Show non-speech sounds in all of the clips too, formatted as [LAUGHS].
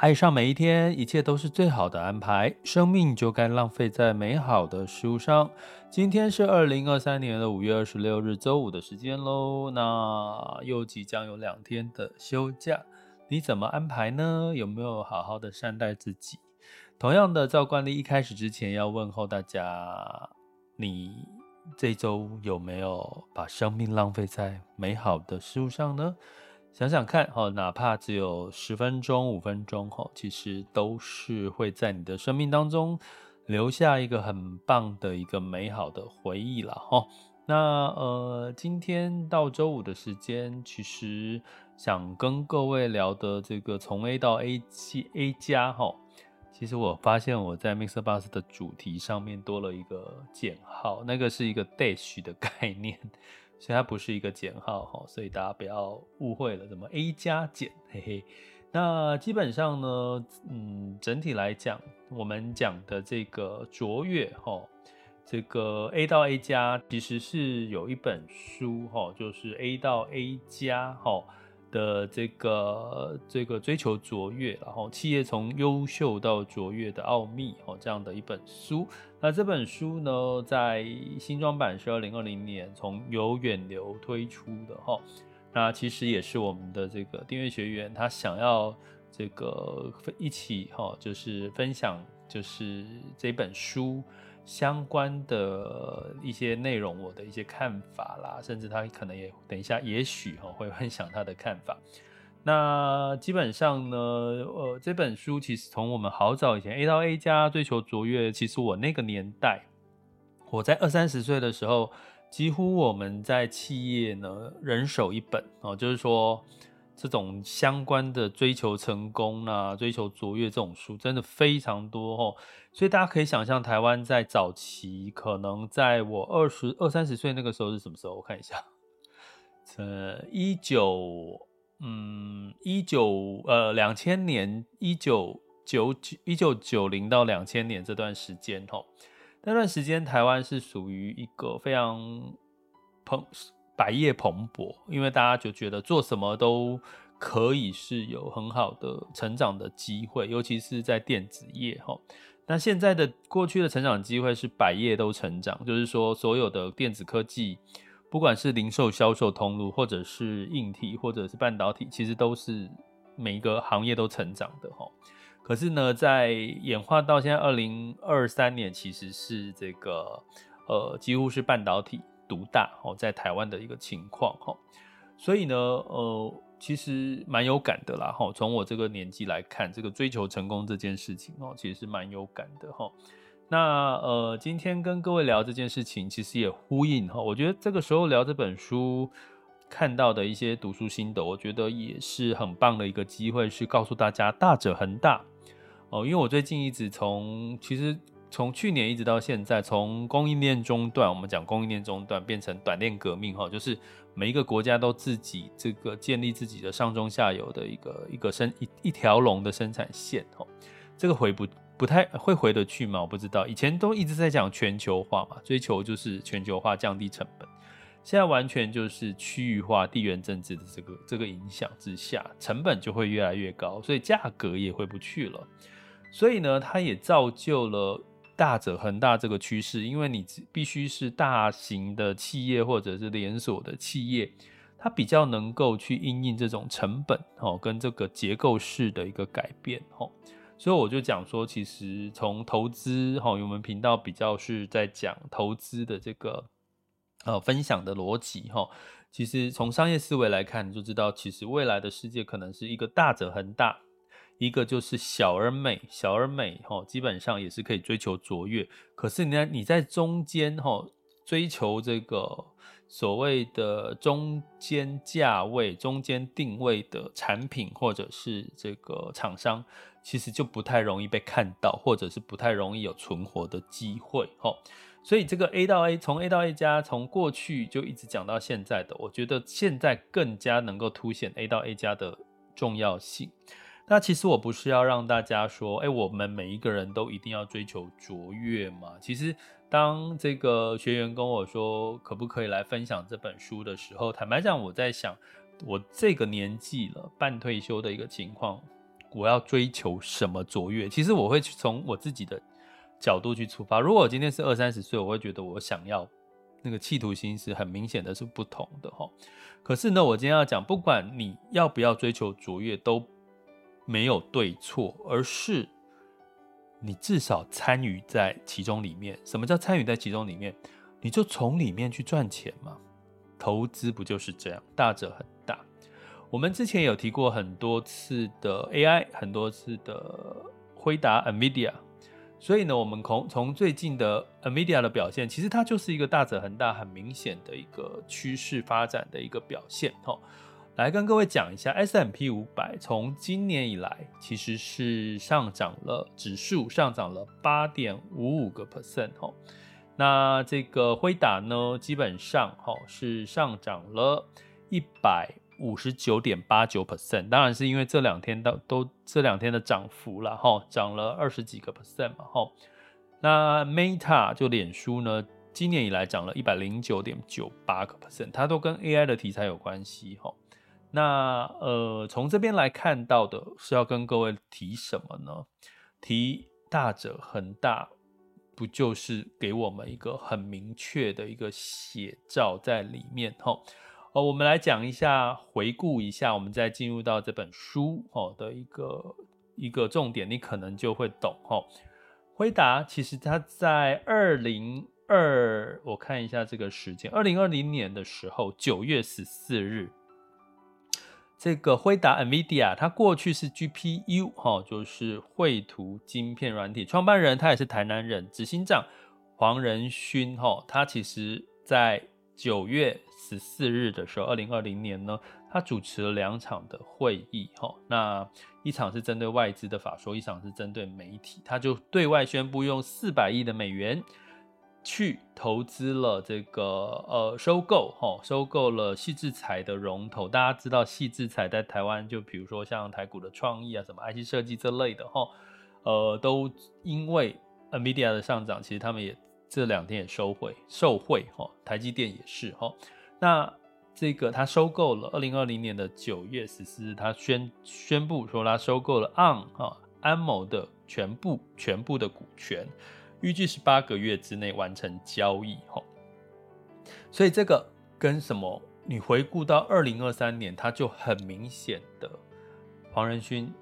爱上每一天，一切都是最好的安排。生命就该浪费在美好的事物上。今天是二零二三年的五月二十六日，周五的时间喽。那又即将有两天的休假，你怎么安排呢？有没有好好的善待自己？同样的，照惯例，一开始之前要问候大家：你这周有没有把生命浪费在美好的事物上呢？想想看，哈，哪怕只有十分钟、五分钟，哈，其实都是会在你的生命当中留下一个很棒的一个美好的回忆了，哈。那呃，今天到周五的时间，其实想跟各位聊的这个从 A 到 A 七 A 加，哈，其实我发现我在 Mixer Bus 的主题上面多了一个减号，那个是一个 dash 的概念。所以它不是一个减号哈，所以大家不要误会了，怎么 A 加减，嘿嘿。那基本上呢，嗯，整体来讲，我们讲的这个卓越哈，这个 A 到 A 加其实是有一本书哈，就是 A 到 A 加哈。的这个这个追求卓越，然后企业从优秀到卓越的奥秘，哦，这样的一本书。那这本书呢，在新装版是二零二零年从有远流推出的，哈。那其实也是我们的这个订阅学员他想要这个一起，哈，就是分享，就是这本书。相关的一些内容，我的一些看法啦，甚至他可能也等一下，也许哈会分享他的看法。[LAUGHS] 那基本上呢，呃，这本书其实从我们好早以前 A 到 A 加追求卓越，其实我那个年代，我在二三十岁的时候，几乎我们在企业呢人手一本哦，就是说。这种相关的追求成功啊，追求卓越这种书真的非常多哦，所以大家可以想象，台湾在早期，可能在我二十二三十岁那个时候是什么时候？我看一下，呃，一九，嗯，一九，呃，两千年，一九九九，一九九零到两千年这段时间哦，那段时间台湾是属于一个非常蓬。百业蓬勃，因为大家就觉得做什么都可以是有很好的成长的机会，尤其是在电子业哈。那现在的过去的成长机会是百业都成长，就是说所有的电子科技，不管是零售销售通路，或者是硬体，或者是半导体，其实都是每一个行业都成长的哈。可是呢，在演化到现在二零二三年，其实是这个呃几乎是半导体。独大哦，在台湾的一个情况哈，所以呢，呃，其实蛮有感的啦哈。从我这个年纪来看，这个追求成功这件事情哦，其实是蛮有感的哈。那呃，今天跟各位聊这件事情，其实也呼应哈。我觉得这个时候聊这本书看到的一些读书心得，我觉得也是很棒的一个机会，是告诉大家大者恒大哦。因为我最近一直从其实。从去年一直到现在，从供应链中断，我们讲供应链中断变成短链革命，哈，就是每一个国家都自己这个建立自己的上中下游的一个一个生一一条龙的生产线，哈，这个回不不太会回得去吗？我不知道。以前都一直在讲全球化嘛，追求就是全球化，降低成本。现在完全就是区域化、地缘政治的这个这个影响之下，成本就会越来越高，所以价格也回不去了。所以呢，它也造就了。大者恒大这个趋势，因为你必须是大型的企业或者是连锁的企业，它比较能够去因应这种成本哦，跟这个结构式的一个改变哦，所以我就讲说，其实从投资哈，我们频道比较是在讲投资的这个呃分享的逻辑哈，其实从商业思维来看，你就知道其实未来的世界可能是一个大者恒大。一个就是小而美，小而美，吼，基本上也是可以追求卓越。可是你在你在中间，吼，追求这个所谓的中间价位、中间定位的产品或者是这个厂商，其实就不太容易被看到，或者是不太容易有存活的机会。吼，所以这个 A 到 A，从 A 到 A 加，从过去就一直讲到现在的，我觉得现在更加能够凸显 A 到 A 加的重要性。那其实我不是要让大家说，哎，我们每一个人都一定要追求卓越嘛？其实，当这个学员跟我说可不可以来分享这本书的时候，坦白讲，我在想，我这个年纪了，半退休的一个情况，我要追求什么卓越？其实我会去从我自己的角度去出发。如果我今天是二三十岁，我会觉得我想要那个企图心是很明显的是不同的哈。可是呢，我今天要讲，不管你要不要追求卓越，都没有对错，而是你至少参与在其中里面。什么叫参与在其中里面？你就从里面去赚钱嘛。投资不就是这样？大者很大。我们之前有提过很多次的 AI，很多次的回答 NVIDIA。所以呢，我们从从最近的 NVIDIA 的表现，其实它就是一个大者恒大、很明显的一个趋势发展的一个表现。来跟各位讲一下，S M P 五百从今年以来其实是上涨了，指数上涨了八点五五个 percent 哦。那这个辉达呢，基本上哈是上涨了一百五十九点八九 percent，当然是因为这两天到都这两天的涨幅了哈，涨了二十几个 percent 嘛哈。那 Meta 就脸书呢，今年以来涨了一百零九点九八个 percent，它都跟 AI 的题材有关系哈。那呃，从这边来看到的是要跟各位提什么呢？提大者恒大，不就是给我们一个很明确的一个写照在里面？哈，呃，我们来讲一下，回顾一下，我们再进入到这本书哦的一个一个重点，你可能就会懂吼。辉达其实它在二零二，我看一下这个时间，二零二零年的时候，九月十四日。这个辉达 NVIDIA，它过去是 GPU 哈，就是绘图晶片软体创办人，他也是台南人，执行长黄仁勋哈，他其实在九月十四日的时候，二零二零年呢，他主持了两场的会议哈，那一场是针对外资的法说，一场是针对媒体，他就对外宣布用四百亿的美元。去投资了这个呃收购哈、哦，收购了矽智财的龙头。大家知道矽智财在台湾，就比如说像台股的创意啊，什么 IC 设计这类的哈、哦，呃，都因为 NVIDIA 的上涨，其实他们也这两天也收回受惠哈、哦。台积电也是哈、哦。那这个他收购了二零二零年的九月十四日，他宣宣布说他收购了 ARM 哈、安某的全部全部的股权。预计是八个月之内完成交易，吼，所以这个跟什么？你回顾到二零二三年，它就很明显的黄仁勋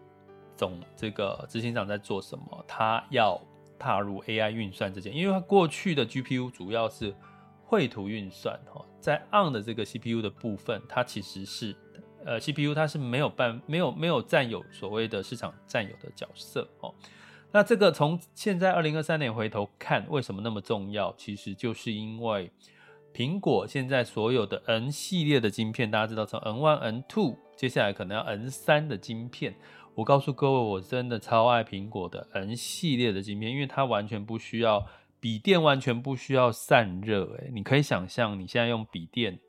总这个执行长在做什么？他要踏入 AI 运算这件，因为他过去的 GPU 主要是绘图运算，哈，在 ARM 的这个 CPU 的部分，它其实是呃 CPU 它是没有办没有没有占有所谓的市场占有的角色，哦。那这个从现在二零二三年回头看，为什么那么重要？其实就是因为苹果现在所有的 N 系列的晶片，大家知道从 N one、N two，接下来可能要 N 三的晶片。我告诉各位，我真的超爱苹果的 N 系列的晶片，因为它完全不需要笔电，完全不需要散热。诶，你可以想象，你现在用笔电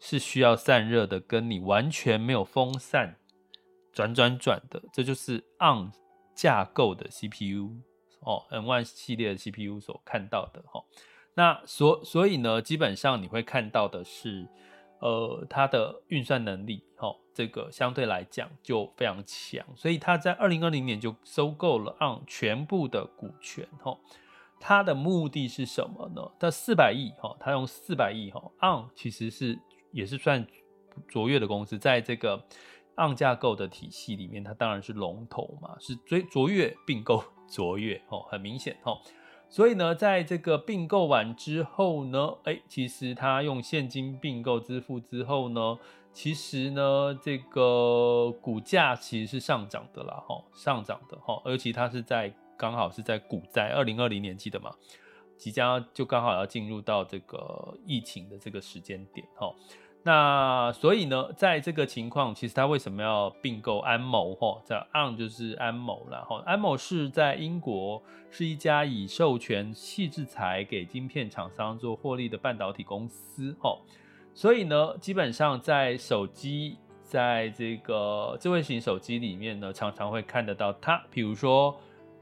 是需要散热的，跟你完全没有风扇转转转的，这就是 On。架构的 CPU 哦，N1 系列的 CPU 所看到的哈，那所所以呢，基本上你会看到的是，呃，它的运算能力哈，这个相对来讲就非常强，所以它在二零二零年就收购了 ARM 全部的股权哈，它的目的是什么呢？它四百亿哈，它用四百亿哈，ARM 其实是也是算卓越的公司，在这个。On 架构的体系里面，它当然是龙头嘛，是追卓越并购 [LAUGHS] 卓越哦，很明显哦。所以呢，在这个并购完之后呢，哎，其实它用现金并购支付之后呢，其实呢，这个股价其实是上涨的啦，哈，上涨的哈，而且它是在刚好是在股灾二零二零年记得吗？即将就刚好要进入到这个疫情的这个时间点哈。那所以呢，在这个情况，其实他为什么要并购安谋？哈，这 ARM 就是安谋了哈。安谋是在英国是一家以授权矽智财给晶片厂商做获利的半导体公司哈。所以呢，基本上在手机，在这个智慧型手机里面呢，常常会看得到它，比如说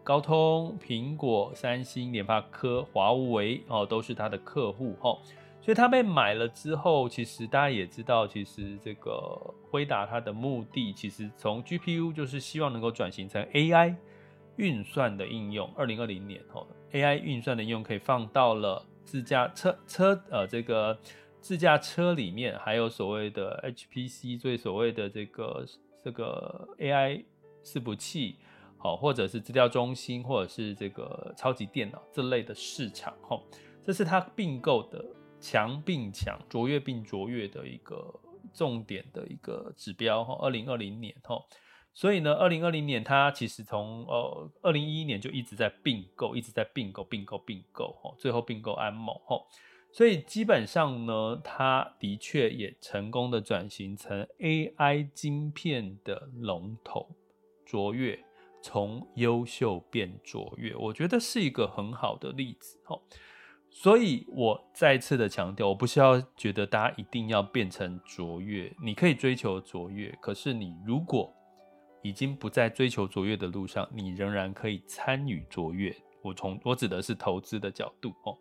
高通、苹果、三星、联发科、华为哦，都是它的客户哈。所以它被买了之后，其实大家也知道，其实这个辉达它的目的，其实从 GPU 就是希望能够转型成 AI 运算的应用。二零二零年哦，AI 运算的应用可以放到了自驾车车呃这个自驾车里面，还有所谓的 HPC，最所谓的这个这个 AI 伺服器，好，或者是资料中心，或者是这个超级电脑这类的市场，吼，这是它并购的。强并强，卓越并卓越的一个重点的一个指标哈，二零二零年哈，所以呢，二零二零年它其实从呃二零一一年就一直在并购，一直在并购并购并购哈，最后并购安谋哈，所以基本上呢，它的确也成功的转型成 AI 晶片的龙头，卓越从优秀变卓越，我觉得是一个很好的例子哈。所以，我再次的强调，我不需要觉得大家一定要变成卓越，你可以追求卓越，可是你如果已经不在追求卓越的路上，你仍然可以参与卓越。我从我指的是投资的角度哦。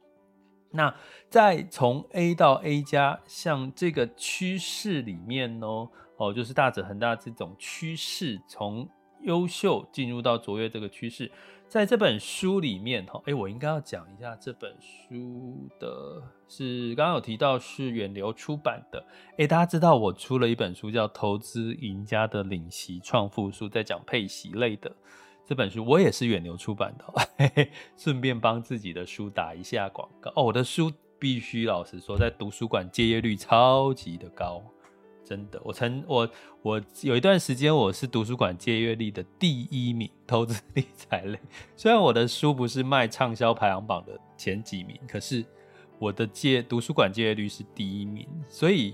那在从 A 到 A 加，像这个趋势里面呢，哦，就是大者恒大这种趋势，从优秀进入到卓越这个趋势。在这本书里面，哈，哎，我应该要讲一下这本书的，是刚刚有提到是远流出版的，哎，大家知道我出了一本书叫《投资赢家的领息创富书》，在讲配息类的这本书，我也是远流出版的，嘿嘿，顺便帮自己的书打一下广告哦。我的书必须老实说，在图书馆借阅率超级的高。真的，我曾我我有一段时间我是图书馆借阅率的第一名，投资理财类。虽然我的书不是卖畅销排行榜的前几名，可是我的借图书馆借阅率是第一名。所以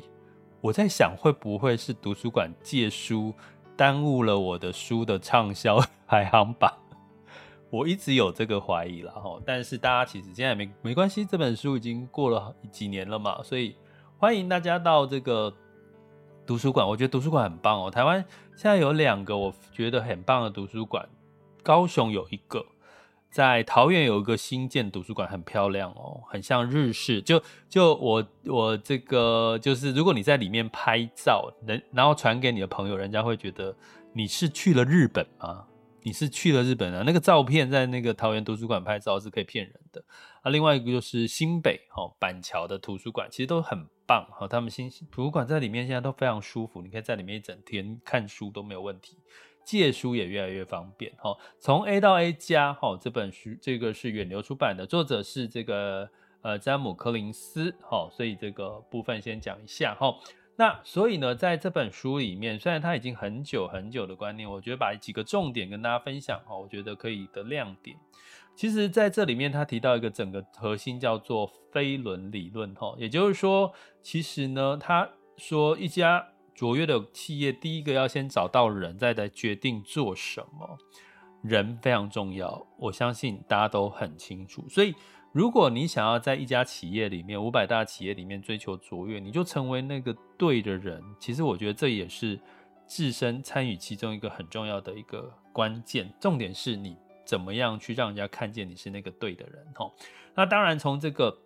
我在想，会不会是图书馆借书耽误了我的书的畅销排行榜？我一直有这个怀疑了哈。但是大家其实现在没没关系，这本书已经过了几年了嘛，所以欢迎大家到这个。图书馆，我觉得图书馆很棒哦。台湾现在有两个我觉得很棒的图书馆，高雄有一个，在桃园有一个新建图书馆，很漂亮哦，很像日式。就就我我这个就是，如果你在里面拍照，人然后传给你的朋友，人家会觉得你是去了日本吗？你是去了日本啊？那个照片在那个桃园图书馆拍照是可以骗人的。啊，另外一个就是新北哦板桥的图书馆，其实都很棒哈。他们新图书馆在里面现在都非常舒服，你可以在里面一整天看书都没有问题，借书也越来越方便哈。从 A 到 A 加哈，这本书这个是远流出版的，作者是这个呃詹姆柯林斯哈，所以这个部分先讲一下哈。那所以呢，在这本书里面，虽然它已经很久很久的观念，我觉得把几个重点跟大家分享哈，我觉得可以的亮点。其实在这里面，他提到一个整个核心叫做飞轮理论哈，也就是说，其实呢，他说一家卓越的企业，第一个要先找到人，再来决定做什么，人非常重要，我相信大家都很清楚，所以。如果你想要在一家企业里面，五百大企业里面追求卓越，你就成为那个对的人。其实我觉得这也是自身参与其中一个很重要的一个关键。重点是你怎么样去让人家看见你是那个对的人。哈，那当然从这个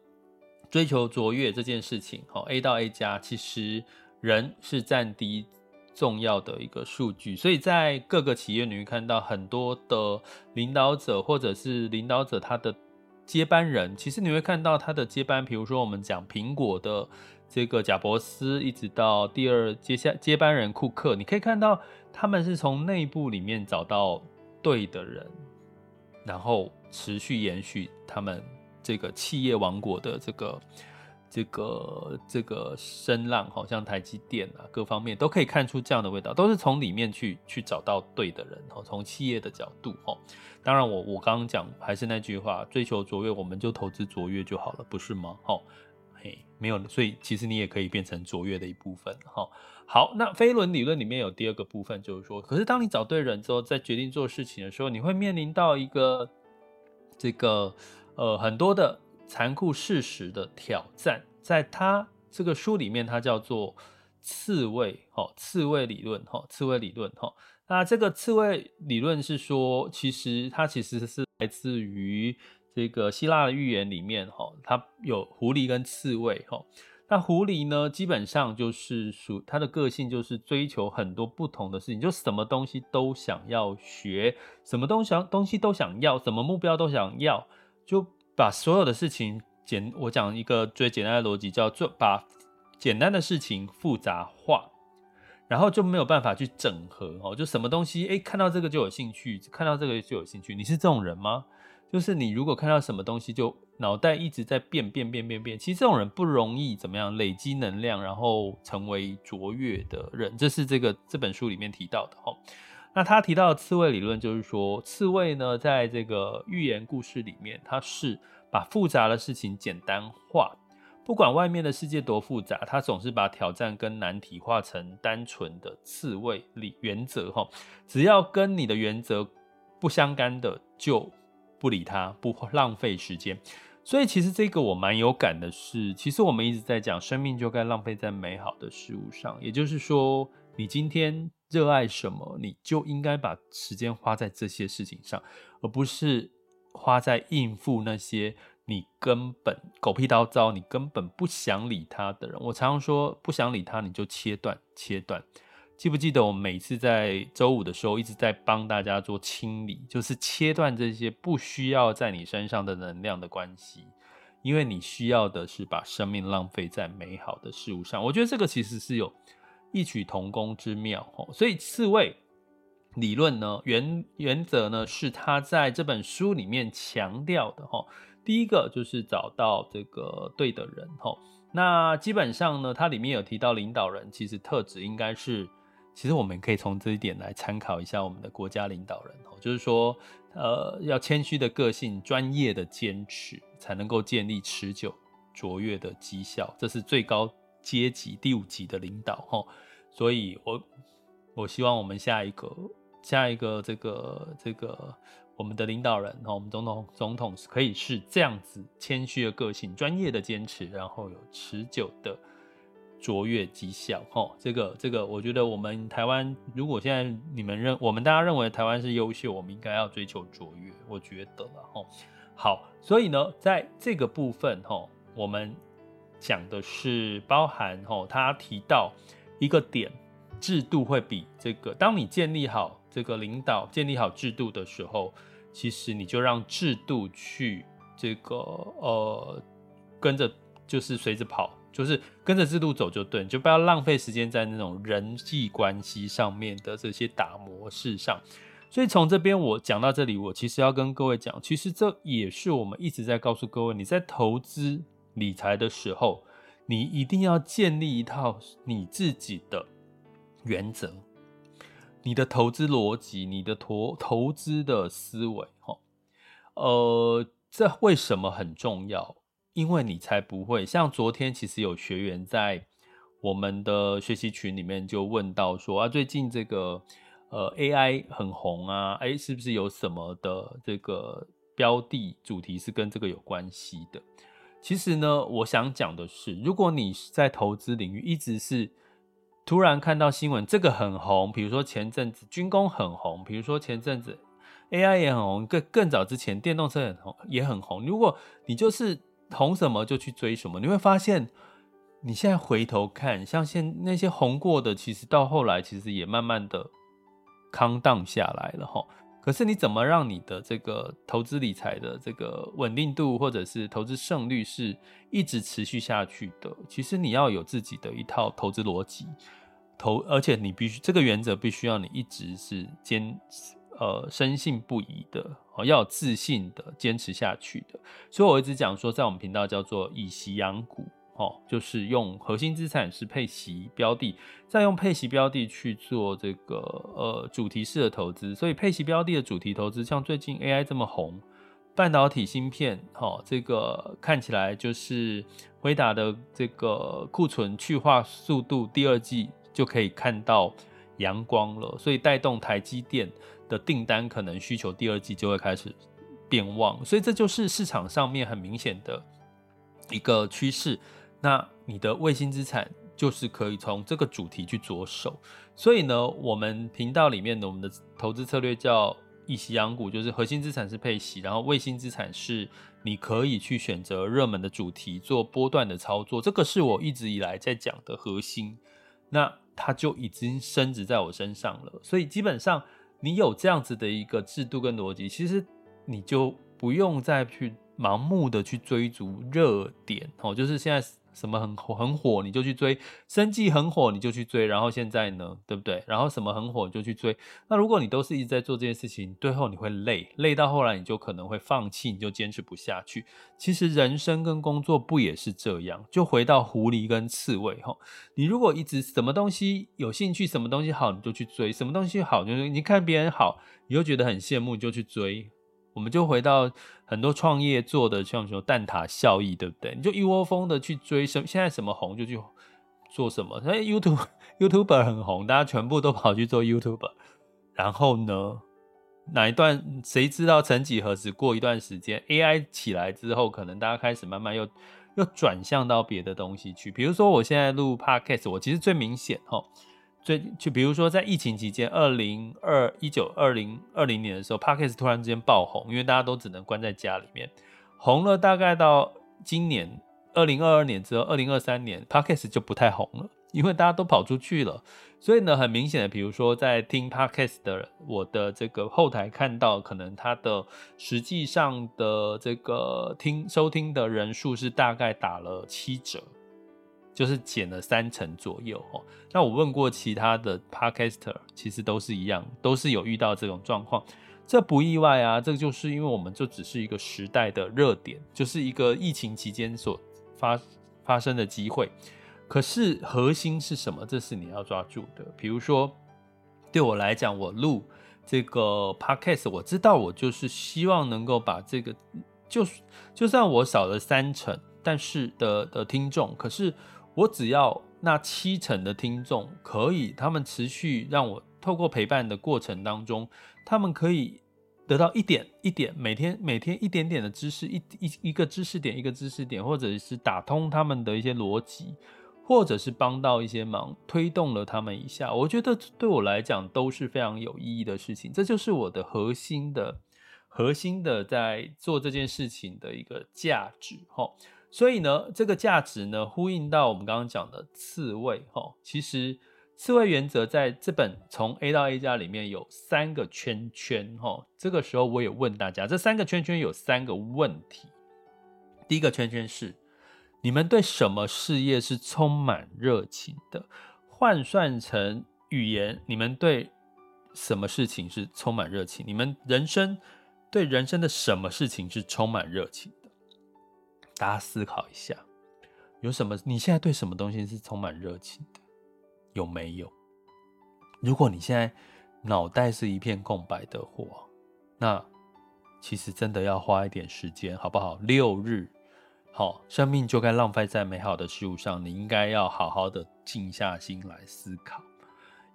追求卓越这件事情，哈，A 到 A 加，其实人是占第一重要的一个数据。所以在各个企业你会看到很多的领导者，或者是领导者他的。接班人，其实你会看到他的接班，比如说我们讲苹果的这个贾伯斯，一直到第二接下接班人库克，你可以看到他们是从内部里面找到对的人，然后持续延续他们这个企业王国的这个这个这个声浪，好像台积电啊，各方面都可以看出这样的味道，都是从里面去去找到对的人哦，从企业的角度哦。当然我，我刚刚讲还是那句话，追求卓越，我们就投资卓越就好了，不是吗？哦，嘿，没有，所以其实你也可以变成卓越的一部分哈。好，那飞轮理论里面有第二个部分，就是说，可是当你找对人之后，在决定做事情的时候，你会面临到一个这个呃很多的残酷事实的挑战。在他这个书里面，它叫做刺猬，哈，刺猬理论，哈，刺猬理论，哈。那这个刺猬理论是说，其实它其实是来自于这个希腊的寓言里面，哈，它有狐狸跟刺猬，哈。那狐狸呢，基本上就是属它的个性，就是追求很多不同的事情，就什么东西都想要学，什么东西东西都想要，什么目标都想要，就把所有的事情简，我讲一个最简单的逻辑，叫做把简单的事情复杂化，然后就没有办法去整合哦，就什么东西，诶，看到这个就有兴趣，看到这个就有兴趣，你是这种人吗？就是你如果看到什么东西就脑袋一直在变变变变变，其实这种人不容易怎么样累积能量，然后成为卓越的人。这是这个这本书里面提到的哦。那他提到的刺猬理论就是说，刺猬呢在这个寓言故事里面，它是把复杂的事情简单化，不管外面的世界多复杂，它总是把挑战跟难题化成单纯的刺猬理原则哈。只要跟你的原则不相干的就。不理他，不浪费时间。所以其实这个我蛮有感的是，其实我们一直在讲，生命就该浪费在美好的事物上。也就是说，你今天热爱什么，你就应该把时间花在这些事情上，而不是花在应付那些你根本狗屁叨糟、你根本不想理他的人。我常常说，不想理他，你就切断，切断。记不记得我每次在周五的时候一直在帮大家做清理，就是切断这些不需要在你身上的能量的关系，因为你需要的是把生命浪费在美好的事物上。我觉得这个其实是有异曲同工之妙哦。所以刺猬理论呢，原原则呢是他在这本书里面强调的哦。第一个就是找到这个对的人哦。那基本上呢，它里面有提到领导人其实特质应该是。其实我们可以从这一点来参考一下我们的国家领导人哦，就是说，呃，要谦虚的个性、专业的坚持，才能够建立持久卓越的绩效。这是最高阶级第五级的领导哈。所以我我希望我们下一个下一个这个这个我们的领导人哈，我们总统总统可以是这样子谦虚的个性、专业的坚持，然后有持久的。卓越绩效，吼，这个这个，我觉得我们台湾，如果现在你们认，我们大家认为台湾是优秀，我们应该要追求卓越，我觉得了，吼，好，所以呢，在这个部分，吼，我们讲的是包含，哦，他提到一个点，制度会比这个，当你建立好这个领导，建立好制度的时候，其实你就让制度去这个，呃，跟着，就是随着跑。就是跟着制度走就对，就不要浪费时间在那种人际关系上面的这些打磨事上。所以从这边我讲到这里，我其实要跟各位讲，其实这也是我们一直在告诉各位，你在投资理财的时候，你一定要建立一套你自己的原则，你的投资逻辑，你的投投资的思维，哈，呃，这为什么很重要？因为你才不会像昨天，其实有学员在我们的学习群里面就问到说啊，最近这个呃 AI 很红啊，哎，是不是有什么的这个标的主题是跟这个有关系的？其实呢，我想讲的是，如果你在投资领域一直是突然看到新闻，这个很红，比如说前阵子军工很红，比如说前阵子 AI 也很红，更更早之前电动车很红也很红，如果你就是。红什么就去追什么，你会发现，你现在回头看，像现那些红过的，其实到后来其实也慢慢的 calm down 下来了哈。可是你怎么让你的这个投资理财的这个稳定度，或者是投资胜率是一直持续下去的？其实你要有自己的一套投资逻辑，投，而且你必须这个原则必须要你一直是坚。呃，深信不疑的，哦，要有自信的坚持下去的，所以我一直讲说，在我们频道叫做以息养股，哦，就是用核心资产是配息标的，再用配息标的去做这个呃主题式的投资。所以配息标的的主题投资，像最近 AI 这么红，半导体芯片，哦，这个看起来就是辉达的这个库存去化速度，第二季就可以看到阳光了，所以带动台积电的订单可能需求第二季就会开始变旺，所以这就是市场上面很明显的一个趋势。那你的卫星资产就是可以从这个主题去着手，所以呢，我们频道里面的我们的投资策略叫以息养股，就是核心资产是配息，然后卫星资产是你可以去选择热门的主题做波段的操作，这个是我一直以来在讲的核心，那它就已经升值在我身上了，所以基本上你有这样子的一个制度跟逻辑，其实你就不用再去盲目的去追逐热点哦，就是现在。什么很火很火你就去追，生计很火你就去追，然后现在呢，对不对？然后什么很火你就去追。那如果你都是一直在做这件事情，最后你会累，累到后来你就可能会放弃，你就坚持不下去。其实人生跟工作不也是这样？就回到狐狸跟刺猬哈，你如果一直什么东西有兴趣，什么东西好你就去追，什么东西好就是你看别人好，你就觉得很羡慕，你就去追。我们就回到很多创业做的像什么蛋塔效益，对不对？你就一窝蜂的去追什，现在什么红就去做什么。所以 YouTube [LAUGHS] YouTuber 很红，大家全部都跑去做 YouTuber。然后呢，哪一段谁知道？曾几何时，过一段时间 AI 起来之后，可能大家开始慢慢又又转向到别的东西去。比如说，我现在录 Podcast，我其实最明显齁。最就比如说，在疫情期间，二零二一九二零二零年的时候，Podcast 突然之间爆红，因为大家都只能关在家里面，红了大概到今年二零二二年之后，二零二三年 Podcast 就不太红了，因为大家都跑出去了。所以呢，很明显的，比如说在听 Podcast 的我的这个后台看到，可能它的实际上的这个听收听的人数是大概打了七折。就是减了三成左右哦。那我问过其他的 Podcaster，其实都是一样，都是有遇到这种状况，这不意外啊。这个就是因为我们就只是一个时代的热点，就是一个疫情期间所发发生的机会。可是核心是什么？这是你要抓住的。比如说，对我来讲，我录这个 Podcast，我知道我就是希望能够把这个，就就算我少了三成，但是的的听众，可是。我只要那七成的听众可以，他们持续让我透过陪伴的过程当中，他们可以得到一点一点，每天每天一点点的知识，一一一个知识点一个知识点，或者是打通他们的一些逻辑，或者是帮到一些忙，推动了他们一下，我觉得对我来讲都是非常有意义的事情。这就是我的核心的核心的在做这件事情的一个价值，齁。所以呢，这个价值呢，呼应到我们刚刚讲的刺猬哈。其实刺猬原则在这本从 A 到 A 加里面有三个圈圈哈。这个时候我也问大家，这三个圈圈有三个问题。第一个圈圈是：你们对什么事业是充满热情的？换算成语言，你们对什么事情是充满热情？你们人生对人生的什么事情是充满热情？大家思考一下，有什么？你现在对什么东西是充满热情的？有没有？如果你现在脑袋是一片空白的话，那其实真的要花一点时间，好不好？六日，好，生命就该浪费在美好的事物上。你应该要好好的静下心来思考，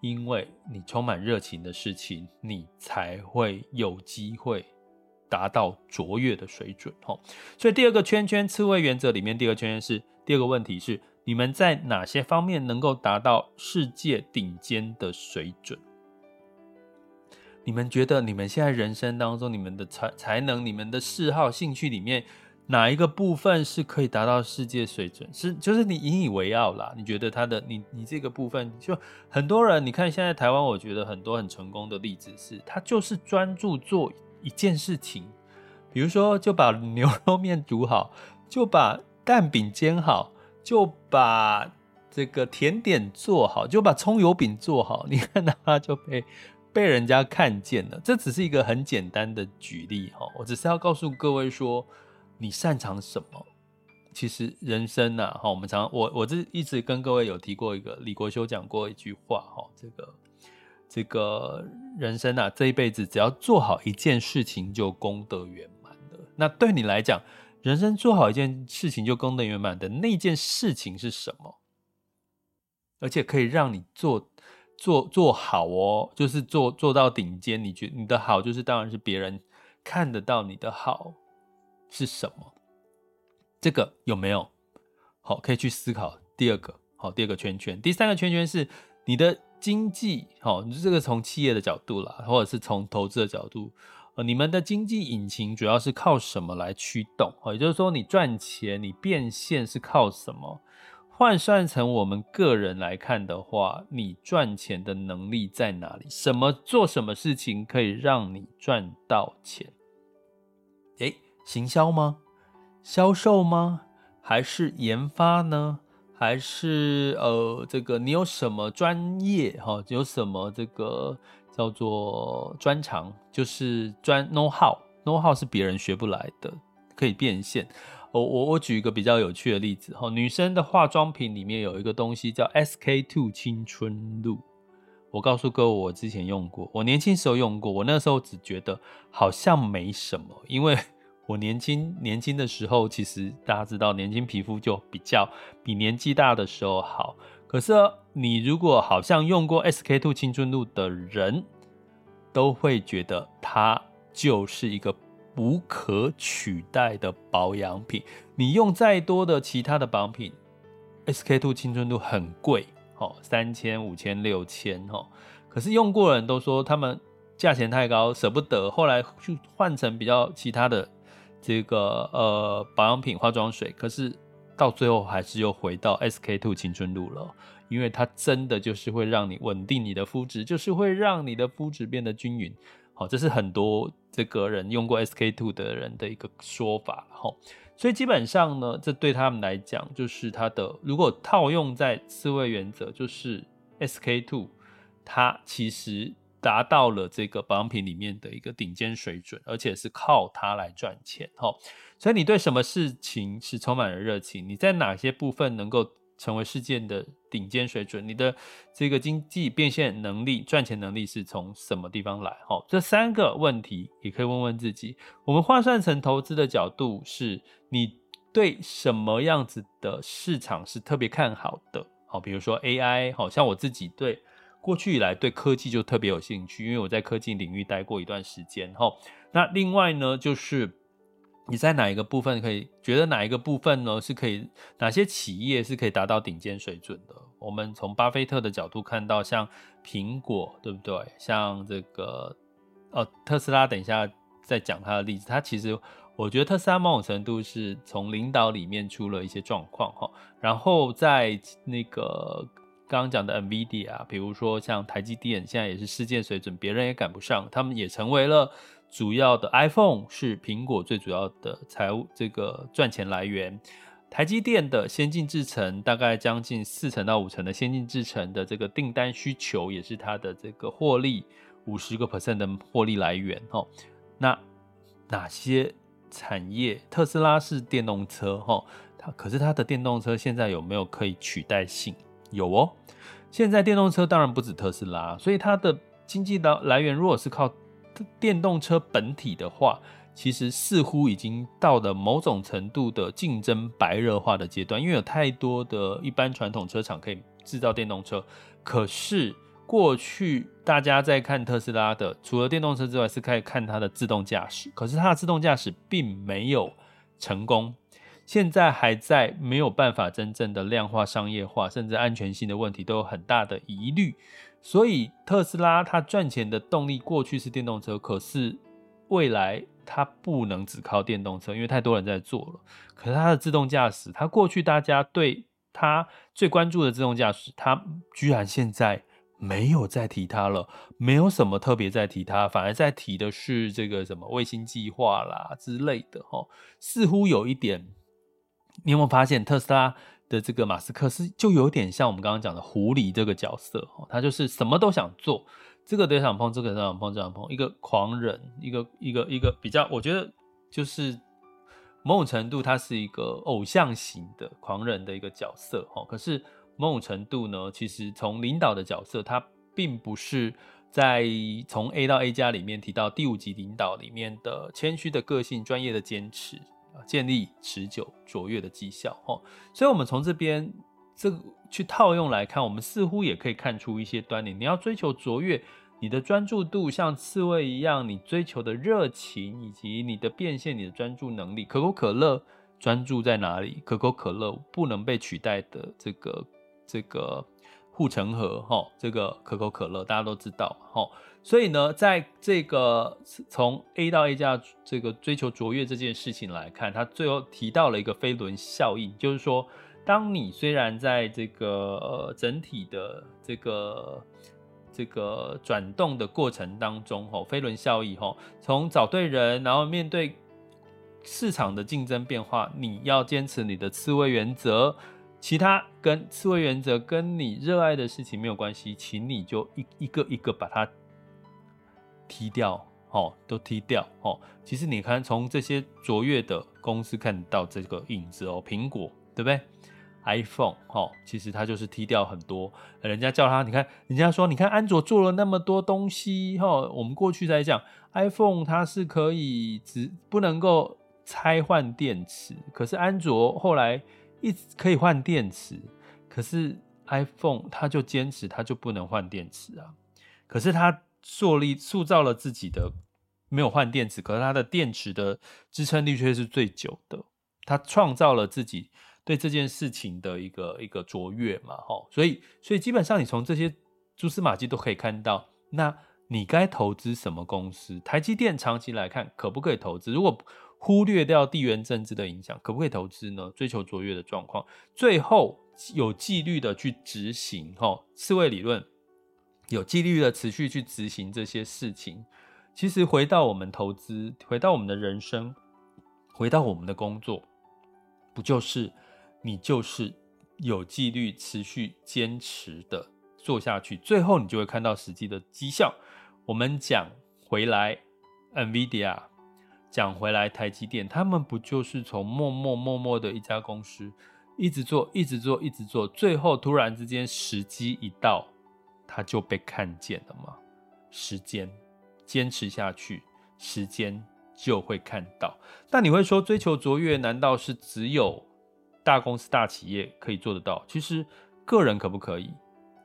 因为你充满热情的事情，你才会有机会。达到卓越的水准，吼，所以第二个圈圈刺猬原则里面，第二个圈圈是第二个问题是：你们在哪些方面能够达到世界顶尖的水准？你们觉得你们现在人生当中，你们的才才能、你们的嗜好、兴趣里面，哪一个部分是可以达到世界水准？是就是你引以为傲啦？你觉得他的你你这个部分，就很多人，你看现在台湾，我觉得很多很成功的例子是，他就是专注做。一件事情，比如说就把牛肉面煮好，就把蛋饼煎好，就把这个甜点做好，就把葱油饼做好。你看他就被被人家看见了。这只是一个很简单的举例哈，我只是要告诉各位说，你擅长什么，其实人生呐，哈，我们常我我这一直跟各位有提过一个李国修讲过一句话，哈，这个这个人生呐，这一辈子只要做好一件事情就功德圆满了。那对你来讲，人生做好一件事情就功德圆满的那件事情是什么？而且可以让你做做做好哦，就是做做到顶尖。你觉你的好，就是当然是别人看得到你的好是什么？这个有没有？好，可以去思考。第二个，好，第二个圈圈。第三个圈圈是你的经济，好，这个从企业的角度啦，或者是从投资的角度，呃，你们的经济引擎主要是靠什么来驱动？哦也就是说，你赚钱，你变现是靠什么？换算成我们个人来看的话，你赚钱的能力在哪里？什么做什么事情可以让你赚到钱？诶，行销吗？销售吗？还是研发呢？还是呃，这个你有什么专业哈？有什么这个叫做专长？就是专 know how，know how 是别人学不来的，可以变现。我我我举一个比较有趣的例子哈，女生的化妆品里面有一个东西叫 SK two 青春露。我告诉各位，我之前用过，我年轻时候用过，我那时候只觉得好像没什么，因为我年轻年轻的时候，其实大家知道，年轻皮肤就比较比年纪大的时候好。可是你如果好像用过 SK-II 青春露的人，都会觉得它就是一个。无可取代的保养品，你用再多的其他的保养品，SK-II 青春露很贵，哦，三千、五千、六千，哦，可是用过的人都说他们价钱太高，舍不得，后来就换成比较其他的这个呃保养品、化妆水，可是到最后还是又回到 SK Two 青春露了，因为它真的就是会让你稳定你的肤质，就是会让你的肤质变得均匀。好，这是很多这个人用过 SK Two 的人的一个说法，哈，所以基本上呢，这对他们来讲，就是它的如果套用在刺猬原则，就是 SK Two，它其实达到了这个保养品里面的一个顶尖水准，而且是靠它来赚钱，哈，所以你对什么事情是充满了热情？你在哪些部分能够成为世界的顶尖水准，你的这个经济变现能力、赚钱能力是从什么地方来？哈，这三个问题也可以问问自己。我们换算成投资的角度，是你对什么样子的市场是特别看好的？好，比如说 AI，好像我自己对过去以来对科技就特别有兴趣，因为我在科技领域待过一段时间。哈，那另外呢，就是。你在哪一个部分可以觉得哪一个部分呢？是可以哪些企业是可以达到顶尖水准的？我们从巴菲特的角度看到，像苹果，对不对？像这个哦，特斯拉，等一下再讲他的例子。他其实我觉得特斯拉某种程度是从领导里面出了一些状况哈。然后在那个刚刚讲的 NVIDIA，比如说像台积电，现在也是世界水准，别人也赶不上，他们也成为了。主要的 iPhone 是苹果最主要的财务这个赚钱来源，台积电的先进制程大概将近四成到五成的先进制程的这个订单需求也是它的这个获利五十个 percent 的获利来源哦。那哪些产业？特斯拉是电动车哈，它可是它的电动车现在有没有可以取代性？有哦，现在电动车当然不止特斯拉，所以它的经济的来源如果是靠。电动车本体的话，其实似乎已经到了某种程度的竞争白热化的阶段，因为有太多的一般传统车厂可以制造电动车。可是过去大家在看特斯拉的，除了电动车之外，是可以看它的自动驾驶。可是它的自动驾驶并没有成功，现在还在没有办法真正的量化、商业化，甚至安全性的问题都有很大的疑虑。所以特斯拉它赚钱的动力过去是电动车，可是未来它不能只靠电动车，因为太多人在做了。可是它的自动驾驶，它过去大家对它最关注的自动驾驶，它居然现在没有再提它了，没有什么特别在提它，反而在提的是这个什么卫星计划啦之类的哦，似乎有一点，你有没有发现特斯拉？的这个马斯克是就有点像我们刚刚讲的狐狸这个角色哦，他就是什么都想做，这个都想碰，这个都想碰，这样碰，一个狂人，一个一个一个比较，我觉得就是某种程度他是一个偶像型的狂人的一个角色哦。可是某种程度呢，其实从领导的角色，他并不是在从 A 到 A 加里面提到第五级领导里面的谦虚的个性、专业的坚持。建立持久卓越的绩效哦，所以，我们从这边这个去套用来看，我们似乎也可以看出一些端倪。你要追求卓越，你的专注度像刺猬一样，你追求的热情以及你的变现，你的专注能力。可口可乐专注在哪里？可口可乐不能被取代的这个这个。护城河，哈，这个可口可乐大家都知道，哈，所以呢，在这个从 A 到 A 加这个追求卓越这件事情来看，他最后提到了一个飞轮效应，就是说，当你虽然在这个呃整体的这个这个转动的过程当中，哈，飞轮效应，哈，从找对人，然后面对市场的竞争变化，你要坚持你的刺猬原则。其他跟刺猬原则跟你热爱的事情没有关系，请你就一一个一个把它踢掉，哦，都踢掉，哦。其实你看，从这些卓越的公司看到这个影子哦，苹果对不对？iPhone，哦，其实它就是踢掉很多，人家叫它，你看，人家说，你看安卓做了那么多东西，哈，我们过去在讲 iPhone，它是可以只不能够拆换电池，可是安卓后来。一直可以换电池，可是 iPhone 它就坚持它就不能换电池啊。可是它塑立塑造了自己的没有换电池，可是它的电池的支撑力却是最久的。它创造了自己对这件事情的一个一个卓越嘛，吼。所以所以基本上你从这些蛛丝马迹都可以看到，那你该投资什么公司？台积电长期来看可不可以投资？如果忽略掉地缘政治的影响，可不可以投资呢？追求卓越的状况，最后有纪律的去执行，哈，刺猬理论，有纪律的持续去执行这些事情。其实回到我们投资，回到我们的人生，回到我们的工作，不就是你就是有纪律、持续坚持的做下去，最后你就会看到实际的绩效。我们讲回来，NVIDIA。讲回来，台积电他们不就是从默默默默的一家公司，一直做，一直做，一直做，最后突然之间时机一到，他就被看见了吗？时间坚持下去，时间就会看到。那你会说，追求卓越难道是只有大公司、大企业可以做得到？其实个人可不可以？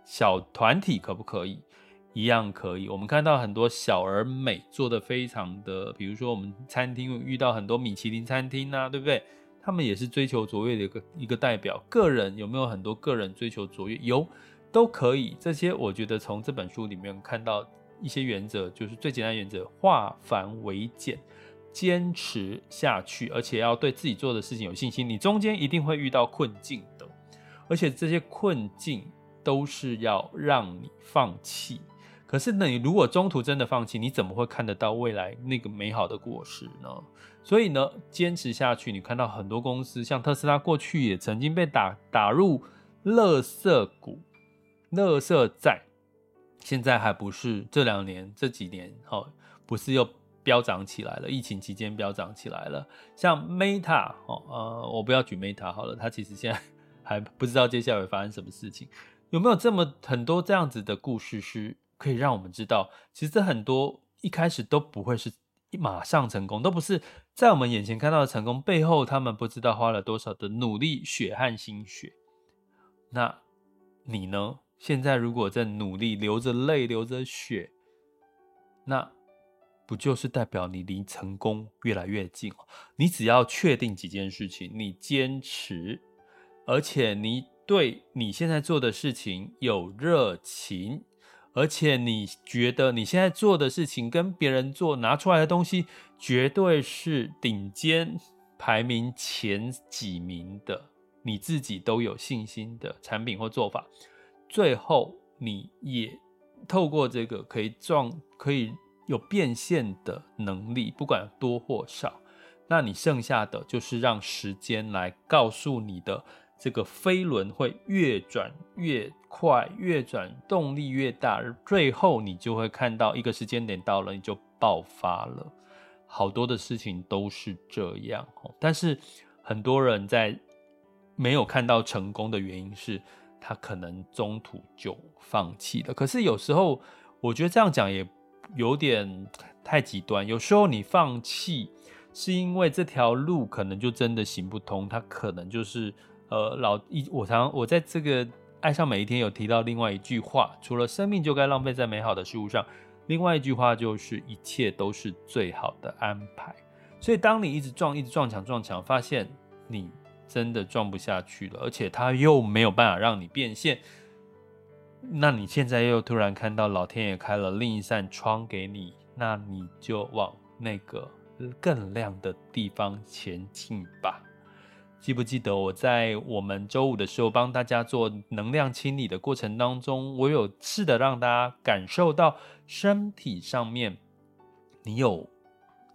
小团体可不可以？一样可以，我们看到很多小而美做得非常的，比如说我们餐厅遇到很多米其林餐厅啊，对不对？他们也是追求卓越的一个一个代表。个人有没有很多个人追求卓越？有，都可以。这些我觉得从这本书里面看到一些原则，就是最简单原则：化繁为简，坚持下去，而且要对自己做的事情有信心。你中间一定会遇到困境的，而且这些困境都是要让你放弃。可是呢，你如果中途真的放弃，你怎么会看得到未来那个美好的果实呢？所以呢，坚持下去，你看到很多公司，像特斯拉，过去也曾经被打打入垃圾股、垃圾债，现在还不是这两年、这几年，哦，不是又飙涨起来了？疫情期间飙涨起来了。像 Meta，哦，呃，我不要举 Meta 好了，它其实现在还不知道接下来会发生什么事情。有没有这么很多这样子的故事是？可以让我们知道，其实很多一开始都不会是马上成功，都不是在我们眼前看到的成功，背后他们不知道花了多少的努力、血汗心血。那你呢？现在如果在努力、流着泪、流着血，那不就是代表你离成功越来越近？你只要确定几件事情，你坚持，而且你对你现在做的事情有热情。而且你觉得你现在做的事情跟别人做拿出来的东西绝对是顶尖排名前几名的，你自己都有信心的产品或做法，最后你也透过这个可以壮可以有变现的能力，不管多或少，那你剩下的就是让时间来告诉你的。这个飞轮会越转越快，越转动力越大，而最后你就会看到一个时间点到了，你就爆发了。好多的事情都是这样，但是很多人在没有看到成功的原因是，他可能中途就放弃了。可是有时候，我觉得这样讲也有点太极端。有时候你放弃，是因为这条路可能就真的行不通，他可能就是呃老一。我常我在这个爱上每一天有提到另外一句话，除了生命就该浪费在美好的事物上。另外一句话就是，一切都是最好的安排。所以，当你一直撞、一直撞墙、撞墙，发现你真的撞不下去了，而且他又没有办法让你变现，那你现在又突然看到老天爷开了另一扇窗给你，那你就往那个更亮的地方前进吧。记不记得我在我们周五的时候帮大家做能量清理的过程当中，我有试着让大家感受到身体上面你有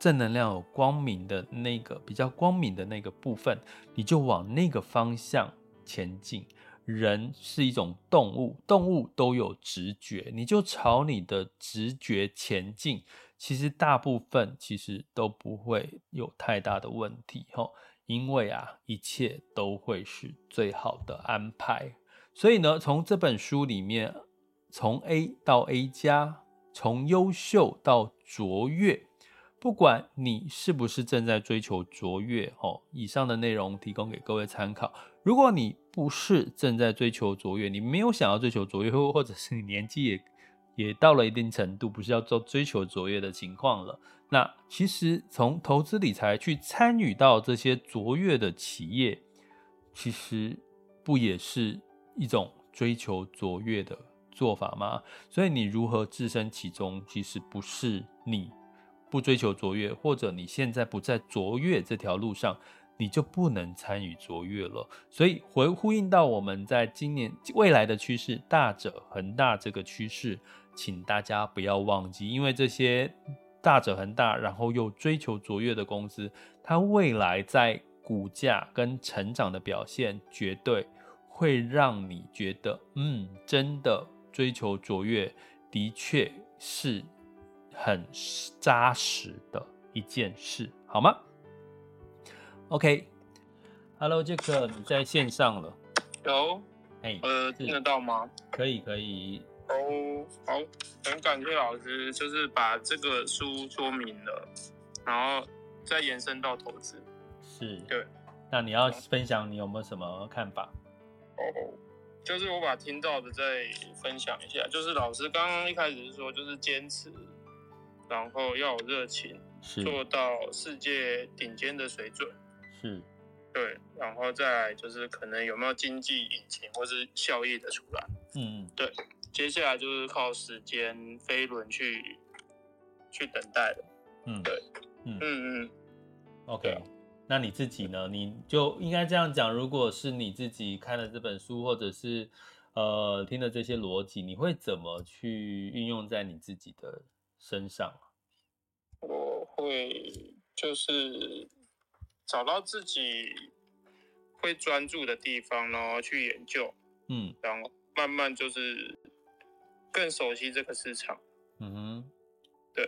正能量、有光明的那个比较光明的那个部分，你就往那个方向前进。人是一种动物，动物都有直觉，你就朝你的直觉前进，其实大部分其实都不会有太大的问题，吼。因为啊，一切都会是最好的安排。所以呢，从这本书里面，从 A 到 A 加，从优秀到卓越，不管你是不是正在追求卓越，哦，以上的内容提供给各位参考。如果你不是正在追求卓越，你没有想要追求卓越，或者是你年纪也也到了一定程度，不是要做追求卓越的情况了。那其实从投资理财去参与到这些卓越的企业，其实不也是一种追求卓越的做法吗？所以你如何置身其中，其实不是你不追求卓越，或者你现在不在卓越这条路上，你就不能参与卓越了。所以回呼应到我们在今年未来的趋势，大者恒大这个趋势，请大家不要忘记，因为这些。大者恒大，然后又追求卓越的公司，它未来在股价跟成长的表现，绝对会让你觉得，嗯，真的追求卓越，的确是很扎实的一件事，好吗？OK，Hello，杰克，你在线上了？有，哎，呃，听得到吗？可以，可以。哦，oh, 好，很感谢老师，就是把这个书说明了，然后再延伸到投资。是，对。那你要分享，你有没有什么看法？哦，oh, 就是我把听到的再分享一下。就是老师刚刚一开始是说，就是坚持，然后要有热情，是做到世界顶尖的水准。是，对。然后再来就是可能有没有经济引擎或是效益的出来。嗯嗯，对。接下来就是靠时间飞轮去去等待了。嗯，对，嗯嗯嗯，OK。那你自己呢？你就应该这样讲，如果是你自己看了这本书，或者是呃听了这些逻辑，你会怎么去运用在你自己的身上？我会就是找到自己会专注的地方，然后去研究，嗯，然后慢慢就是。更熟悉这个市场，嗯哼，对，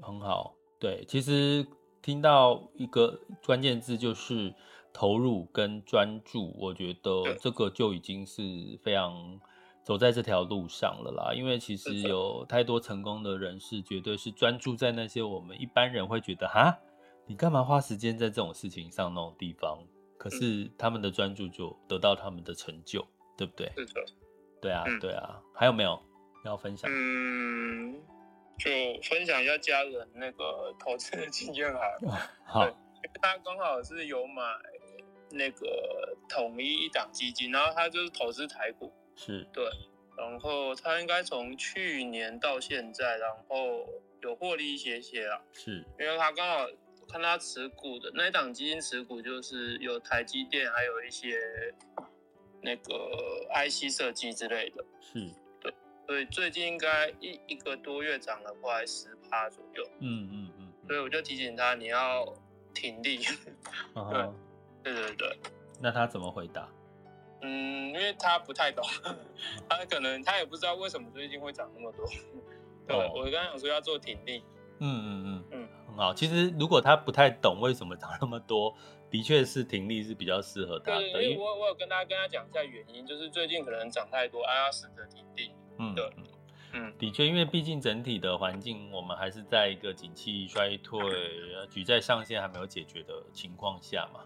很好，对，其实听到一个关键字就是投入跟专注，我觉得这个就已经是非常走在这条路上了啦。因为其实有太多成功的人士，绝对是专注在那些我们一般人会觉得哈，你干嘛花时间在这种事情上那种地方？可是他们的专注就得到他们的成就，对不对？是的。对啊，对啊，还有没有要分享？嗯，就分享一下家人那个投资的经验好。好，他刚好是有买那个统一一档基金，然后他就是投资台股，是对，然后他应该从去年到现在，然后有获利一些些啊，是因为他刚好看他持股的那一档基金持股就是有台积电，还有一些。那个 IC 设计之类的，是对，所以最近应该一一个多月涨了快十趴左右。嗯嗯嗯，所以我就提醒他，你要挺立。[LAUGHS] 对，对对对。那他怎么回答？嗯，因为他不太懂，他可能他也不知道为什么最近会涨那么多。对，我刚刚想说要做挺立。嗯嗯嗯嗯，很好。其实如果他不太懂为什么长那么多，的确是停利是比较适合他的。对，因为我我有跟大家跟他讲一下原因，就是最近可能涨太多，啊，要试着停利。嗯，对，嗯，的确，因为毕竟整体的环境，我们还是在一个景气衰退、举债上限还没有解决的情况下嘛。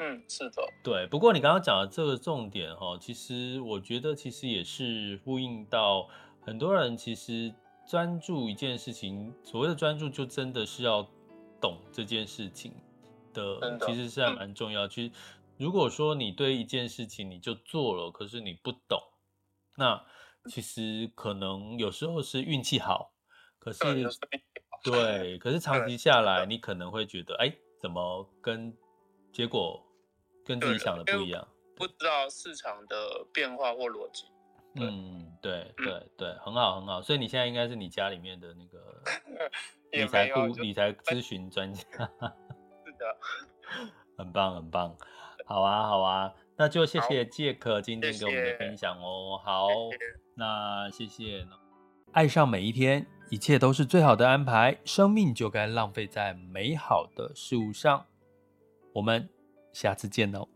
嗯，是的，对。不过你刚刚讲的这个重点哈，其实我觉得其实也是呼应到很多人其实专注一件事情，所谓的专注就真的是要懂这件事情的，其实是还蛮重要。其实如果说你对一件事情你就做了，可是你不懂，那其实可能有时候是运气好，可是对，可是长期下来你可能会觉得，哎，怎么跟结果跟自己想的不一样，不知道市场的变化或逻辑。嗯，对对对，很好很好。所以你现在应该是你家里面的那个 [LAUGHS] 理财顾理财咨询专家。[LAUGHS] 很棒很棒。好啊好啊，那就谢谢杰克今天给我们的分享哦。好，那谢谢。爱上每一天，一切都是最好的安排。生命就该浪费在美好的事物上。我们下次见喽。